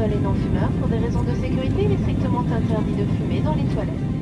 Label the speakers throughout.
Speaker 1: Pour des raisons de sécurité, il est strictement interdit de fumer dans les toilettes.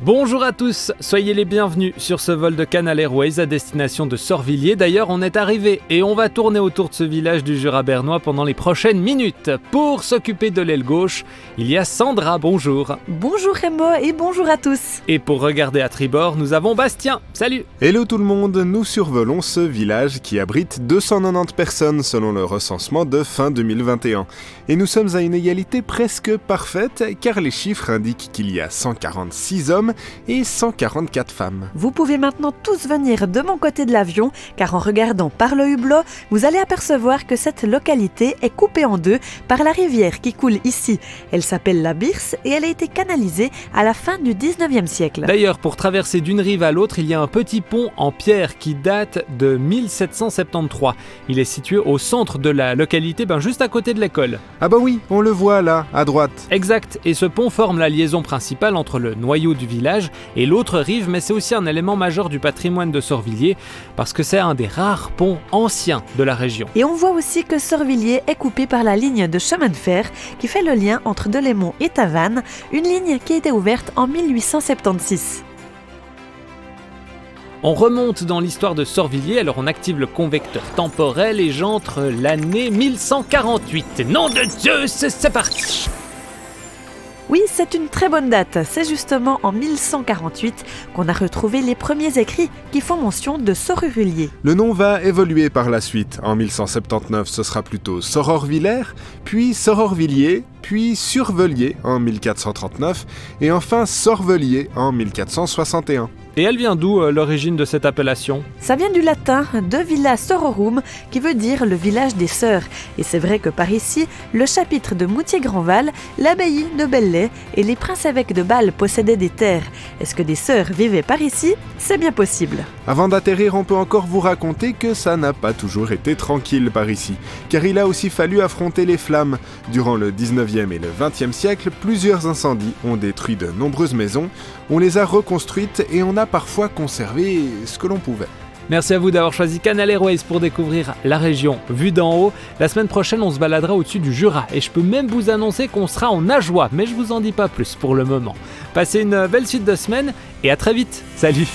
Speaker 2: Bonjour à tous, soyez les bienvenus sur ce vol de Canal Airways à destination de Sorvilliers. D'ailleurs, on est arrivé et on va tourner autour de ce village du Jura bernois pendant les prochaines minutes. Pour s'occuper de l'aile gauche, il y a Sandra, bonjour.
Speaker 3: Bonjour Rémo et bonjour à tous.
Speaker 2: Et pour regarder à tribord, nous avons Bastien. Salut.
Speaker 4: Hello tout le monde, nous survolons ce village qui abrite 290 personnes selon le recensement de fin 2021. Et nous sommes à une égalité presque parfaite car les chiffres indiquent qu'il y a 146 hommes et 144 femmes.
Speaker 3: Vous pouvez maintenant tous venir de mon côté de l'avion, car en regardant par le hublot, vous allez apercevoir que cette localité est coupée en deux par la rivière qui coule ici. Elle s'appelle la Birse et elle a été canalisée à la fin du 19e siècle.
Speaker 2: D'ailleurs, pour traverser d'une rive à l'autre, il y a un petit pont en pierre qui date de 1773. Il est situé au centre de la localité, ben juste à côté de l'école.
Speaker 4: Ah bah oui, on le voit là, à droite.
Speaker 2: Exact, et ce pont forme la liaison principale entre le noyau du village et l'autre rive, mais c'est aussi un élément majeur du patrimoine de Sorvilliers parce que c'est un des rares ponts anciens de la région.
Speaker 3: Et on voit aussi que Sorvilliers est coupé par la ligne de chemin de fer qui fait le lien entre Delémont et Tavannes, une ligne qui a été ouverte en 1876.
Speaker 2: On remonte dans l'histoire de Sorvilliers, alors on active le convecteur temporel et j'entre l'année 1148. Nom de Dieu, c'est parti
Speaker 3: oui, c'est une très bonne date. C'est justement en 1148 qu'on a retrouvé les premiers écrits qui font mention de Sorurullier.
Speaker 4: Le nom va évoluer par la suite. En 1179, ce sera plutôt Sororvillers, puis Sororvilliers, puis Survelier en 1439 et enfin Sorvelier en 1461.
Speaker 2: Et elle vient d'où euh, l'origine de cette appellation?
Speaker 3: Ça vient du latin de villa sororum, qui veut dire le village des sœurs. Et c'est vrai que par ici, le chapitre de Moutier-Grandval, l'abbaye de Belley et les princes-évêques de Bâle possédaient des terres. Est-ce que des sœurs vivaient par ici? C'est bien possible.
Speaker 4: Avant d'atterrir, on peut encore vous raconter que ça n'a pas toujours été tranquille par ici, car il a aussi fallu affronter les flammes. Durant le 19e et le 20e siècle, plusieurs incendies ont détruit de nombreuses maisons, on les a reconstruites et on parfois conservé ce que l'on pouvait.
Speaker 2: Merci à vous d'avoir choisi Canal Airways pour découvrir la région vue d'en haut. La semaine prochaine, on se baladera au-dessus du Jura et je peux même vous annoncer qu'on sera en Ajoie, mais je vous en dis pas plus pour le moment. Passez une belle suite de semaine et à très vite. Salut